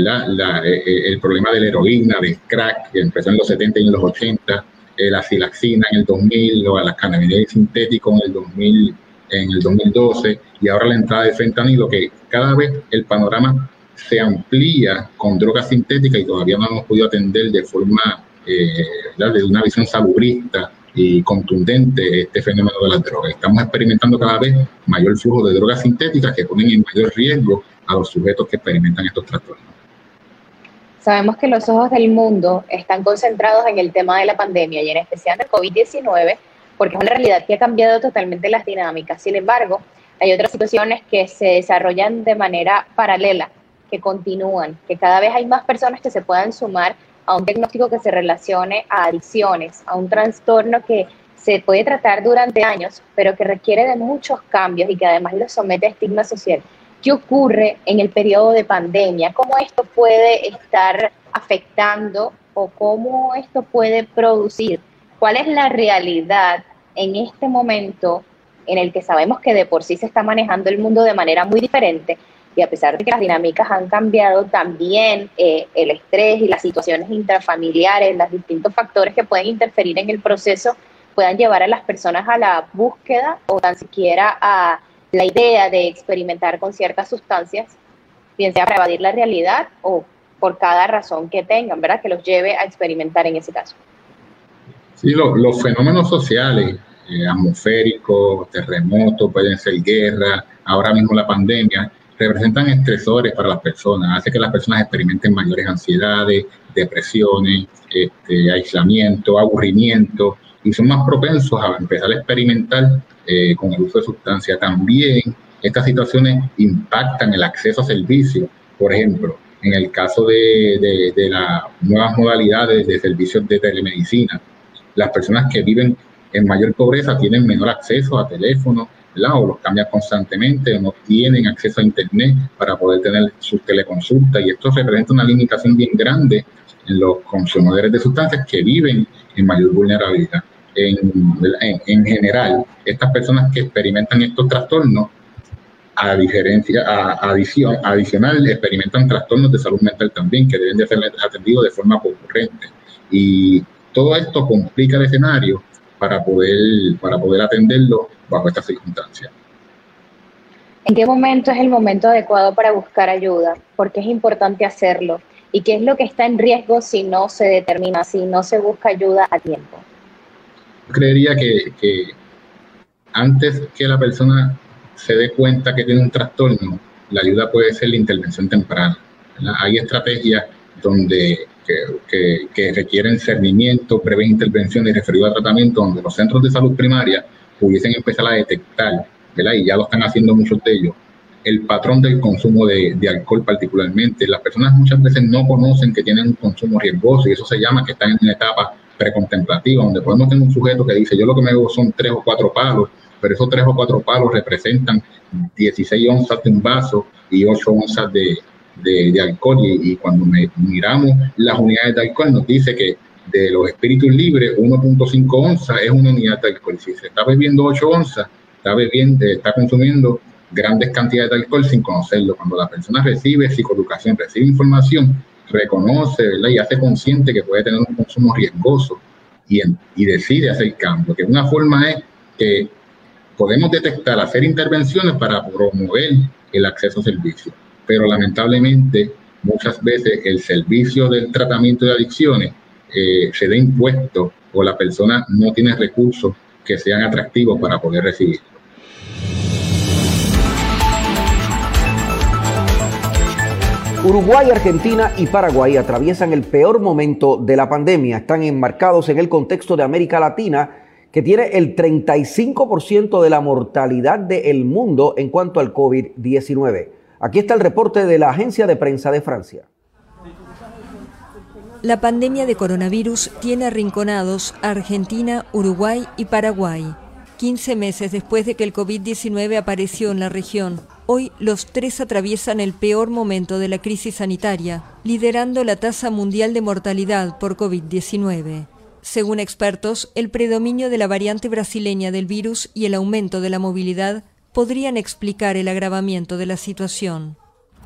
la, eh, eh, el problema de la heroína, del crack, que empezó en los 70 y en los 80, eh, la silaxina en el 2000, o la cannabinoides sintético en el 2000, en el 2012, y ahora la entrada de fentanilo, que cada vez el panorama se amplía con drogas sintéticas y todavía no hemos podido atender de forma, eh, de una visión salubrista y contundente este fenómeno de las drogas. Estamos experimentando cada vez mayor flujo de drogas sintéticas que ponen en mayor riesgo a los sujetos que experimentan estos trastornos. Sabemos que los ojos del mundo están concentrados en el tema de la pandemia y en especial del COVID-19, porque es una realidad que ha cambiado totalmente las dinámicas. Sin embargo, hay otras situaciones que se desarrollan de manera paralela que continúan, que cada vez hay más personas que se puedan sumar a un diagnóstico que se relacione a adicciones, a un trastorno que se puede tratar durante años, pero que requiere de muchos cambios y que además lo somete a estigma social. ¿Qué ocurre en el periodo de pandemia? ¿Cómo esto puede estar afectando o cómo esto puede producir? ¿Cuál es la realidad en este momento en el que sabemos que de por sí se está manejando el mundo de manera muy diferente, y a pesar de que las dinámicas han cambiado, también eh, el estrés y las situaciones intrafamiliares, los distintos factores que pueden interferir en el proceso, puedan llevar a las personas a la búsqueda o tan siquiera a la idea de experimentar con ciertas sustancias, bien sea para evadir la realidad o por cada razón que tengan, ¿verdad? Que los lleve a experimentar en ese caso. Sí, los fenómenos sociales, eh, atmosféricos, terremotos, pueden ser guerra, ahora mismo la pandemia, representan estresores para las personas, hace que las personas experimenten mayores ansiedades, depresiones, este, aislamiento, aburrimiento, y son más propensos a empezar a experimentar eh, con el uso de sustancias. También estas situaciones impactan el acceso a servicios. Por ejemplo, en el caso de, de las nuevas modalidades de servicios de telemedicina, las personas que viven en mayor pobreza tienen menor acceso a teléfono, o los cambian constantemente, o no tienen acceso a Internet para poder tener sus teleconsultas, y esto representa una limitación bien grande en los consumidores de sustancias que viven en mayor vulnerabilidad. En, en, general, estas personas que experimentan estos trastornos, a diferencia, a, adición, adicional, experimentan trastornos de salud mental también, que deben de ser atendidos de forma concurrente. Y todo esto complica el escenario para poder, para poder atenderlo bajo estas circunstancias. ¿En qué momento es el momento adecuado para buscar ayuda? ¿Por qué es importante hacerlo? ¿Y qué es lo que está en riesgo si no se determina, si no se busca ayuda a tiempo? Creería que, antes que la persona se dé cuenta que tiene un trastorno, la ayuda puede ser la intervención temprana. Hay estrategias donde que, que, requieren cernimiento, breve intervención y referido a tratamiento, donde los centros de salud primaria pudiesen empezar a detectar, ¿verdad? y ya lo están haciendo muchos de ellos, el patrón del consumo de, de, alcohol particularmente. Las personas muchas veces no conocen que tienen un consumo riesgoso y eso se llama que están en una etapa precontemplativa, donde podemos tener un sujeto que dice, yo lo que me bebo son tres o cuatro palos, pero esos tres o cuatro palos representan 16 onzas de un vaso y 8 onzas de, de, alcohol y, cuando miramos las unidades de alcohol nos dice que de los espíritus libres 1.5 onzas es una unidad de alcohol. Si se está bebiendo 8 onzas, está bebiendo, está consumiendo grandes cantidades de alcohol sin conocerlo. Cuando la persona recibe psicoeducación, recibe información, reconoce y hace consciente que puede tener un consumo riesgoso y, decide hacer cambio. Que una forma es que podemos detectar, hacer intervenciones para promover el acceso a servicios pero lamentablemente muchas veces el servicio del tratamiento de adicciones eh, se da impuesto o la persona no tiene recursos que sean atractivos para poder recibirlo. Uruguay, Argentina y Paraguay atraviesan el peor momento de la pandemia. Están enmarcados en el contexto de América Latina, que tiene el 35% de la mortalidad del mundo en cuanto al COVID-19. Aquí está el reporte de la agencia de prensa de Francia. La pandemia de coronavirus tiene arrinconados a Argentina, Uruguay y Paraguay. 15 meses después de que el COVID-19 apareció en la región, hoy los tres atraviesan el peor momento de la crisis sanitaria, liderando la tasa mundial de mortalidad por COVID-19. Según expertos, el predominio de la variante brasileña del virus y el aumento de la movilidad podrían explicar el agravamiento de la situación.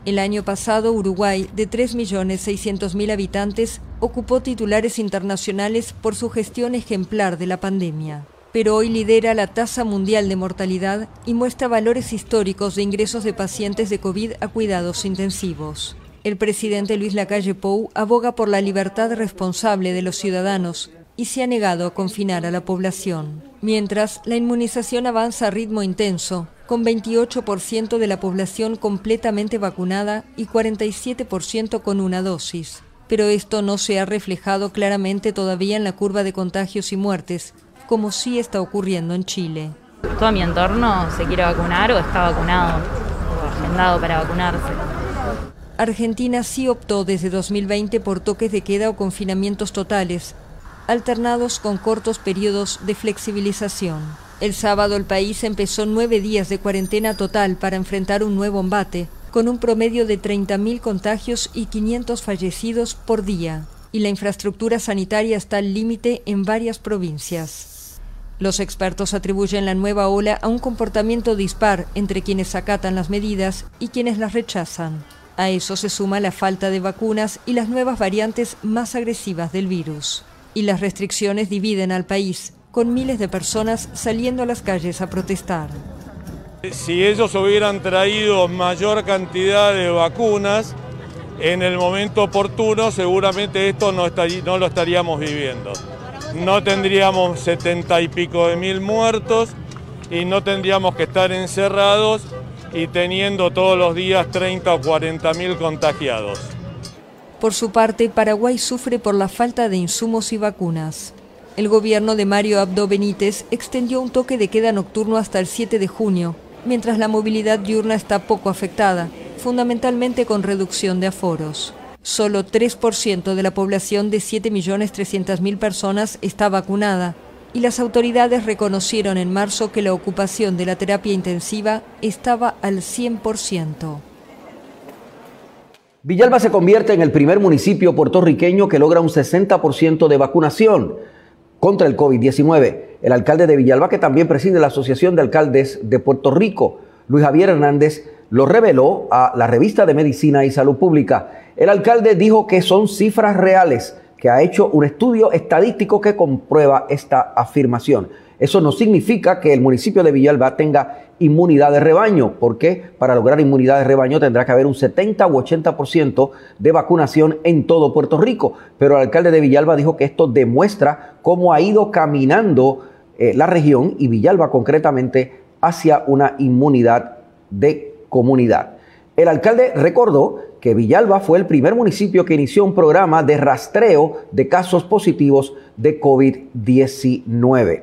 El año pasado, Uruguay, de 3.600.000 habitantes, ocupó titulares internacionales por su gestión ejemplar de la pandemia. Pero hoy lidera la tasa mundial de mortalidad y muestra valores históricos de ingresos de pacientes de COVID a cuidados intensivos. El presidente Luis Lacalle Pou aboga por la libertad responsable de los ciudadanos y se ha negado a confinar a la población. Mientras, la inmunización avanza a ritmo intenso, con 28% de la población completamente vacunada y 47% con una dosis. Pero esto no se ha reflejado claramente todavía en la curva de contagios y muertes, como sí está ocurriendo en Chile. Todo mi entorno se quiere vacunar o está vacunado o agendado para vacunarse. Argentina sí optó desde 2020 por toques de queda o confinamientos totales, alternados con cortos periodos de flexibilización. El sábado el país empezó nueve días de cuarentena total para enfrentar un nuevo embate, con un promedio de 30.000 contagios y 500 fallecidos por día, y la infraestructura sanitaria está al límite en varias provincias. Los expertos atribuyen la nueva ola a un comportamiento dispar entre quienes acatan las medidas y quienes las rechazan. A eso se suma la falta de vacunas y las nuevas variantes más agresivas del virus. Y las restricciones dividen al país, con miles de personas saliendo a las calles a protestar. Si ellos hubieran traído mayor cantidad de vacunas en el momento oportuno, seguramente esto no, lo estaríamos viviendo. No tendríamos setenta y pico de mil muertos y no tendríamos que estar encerrados y teniendo todos los días 30 o 40 mil contagiados. Por su parte, Paraguay sufre por la falta de insumos y vacunas. El gobierno de Mario Abdo Benítez extendió un toque de queda nocturno hasta el 7 de junio, mientras la movilidad diurna está poco afectada, fundamentalmente con reducción de aforos. Solo 3% de la población de 7.300.000 personas está vacunada y las autoridades reconocieron en marzo que la ocupación de la terapia intensiva estaba al 100%. Villalba se convierte en el primer municipio puertorriqueño que logra un 60% de vacunación contra el COVID-19. El alcalde de Villalba, que también preside la Asociación de Alcaldes de Puerto Rico, Luis Javier Hernández, lo reveló a la revista de Medicina y Salud Pública. El alcalde dijo que son cifras reales, que ha hecho un estudio estadístico que comprueba esta afirmación. Eso no significa que el municipio de Villalba tenga inmunidad de rebaño, porque para lograr inmunidad de rebaño tendrá que haber un 70 u 80% de vacunación en todo Puerto Rico. Pero el alcalde de Villalba dijo que esto demuestra cómo ha ido caminando eh, la región y Villalba concretamente hacia una inmunidad de comunidad. El alcalde recordó que Villalba fue el primer municipio que inició un programa de rastreo de casos positivos de COVID-19.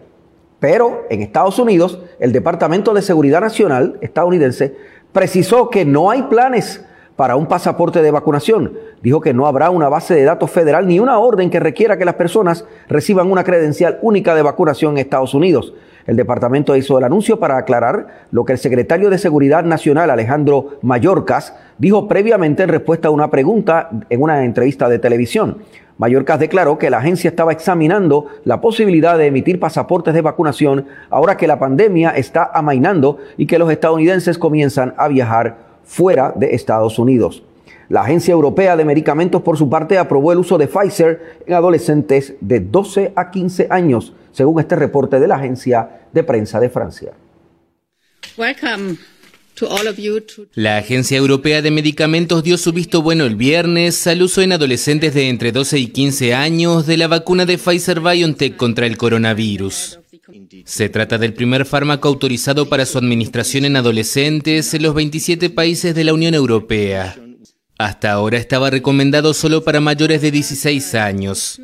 Pero en Estados Unidos, el Departamento de Seguridad Nacional estadounidense precisó que no hay planes para un pasaporte de vacunación. Dijo que no habrá una base de datos federal ni una orden que requiera que las personas reciban una credencial única de vacunación en Estados Unidos. El departamento hizo el anuncio para aclarar lo que el secretario de Seguridad Nacional, Alejandro Mayorkas, dijo previamente en respuesta a una pregunta en una entrevista de televisión. Mallorcas declaró que la agencia estaba examinando la posibilidad de emitir pasaportes de vacunación ahora que la pandemia está amainando y que los estadounidenses comienzan a viajar fuera de Estados Unidos. La Agencia Europea de Medicamentos, por su parte, aprobó el uso de Pfizer en adolescentes de 12 a 15 años, según este reporte de la Agencia de Prensa de Francia. La Agencia Europea de Medicamentos dio su visto bueno el viernes al uso en adolescentes de entre 12 y 15 años de la vacuna de Pfizer BioNTech contra el coronavirus. Se trata del primer fármaco autorizado para su administración en adolescentes en los 27 países de la Unión Europea. Hasta ahora estaba recomendado solo para mayores de 16 años.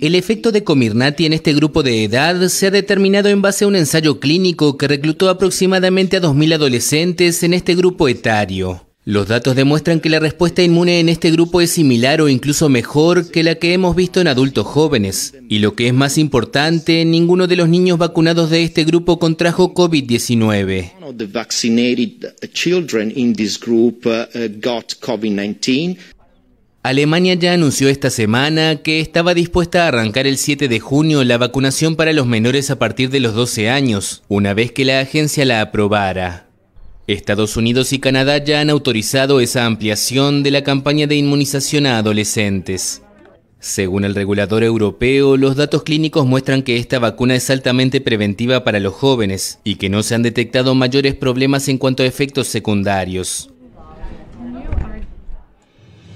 El efecto de Comirnaty en este grupo de edad se ha determinado en base a un ensayo clínico que reclutó aproximadamente a 2.000 adolescentes en este grupo etario. Los datos demuestran que la respuesta inmune en este grupo es similar o incluso mejor que la que hemos visto en adultos jóvenes. Y lo que es más importante, ninguno de los niños vacunados de este grupo contrajo COVID-19. Alemania ya anunció esta semana que estaba dispuesta a arrancar el 7 de junio la vacunación para los menores a partir de los 12 años, una vez que la agencia la aprobara. Estados Unidos y Canadá ya han autorizado esa ampliación de la campaña de inmunización a adolescentes. Según el regulador europeo, los datos clínicos muestran que esta vacuna es altamente preventiva para los jóvenes y que no se han detectado mayores problemas en cuanto a efectos secundarios.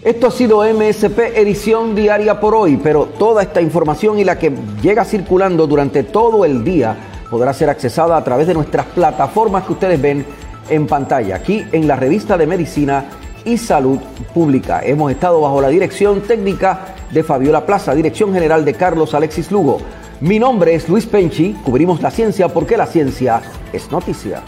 Esto ha sido MSP edición diaria por hoy, pero toda esta información y la que llega circulando durante todo el día podrá ser accesada a través de nuestras plataformas que ustedes ven en pantalla, aquí en la revista de Medicina y Salud Pública. Hemos estado bajo la dirección técnica de Fabiola Plaza, dirección general de Carlos Alexis Lugo. Mi nombre es Luis Penchi, cubrimos la ciencia porque la ciencia es noticia.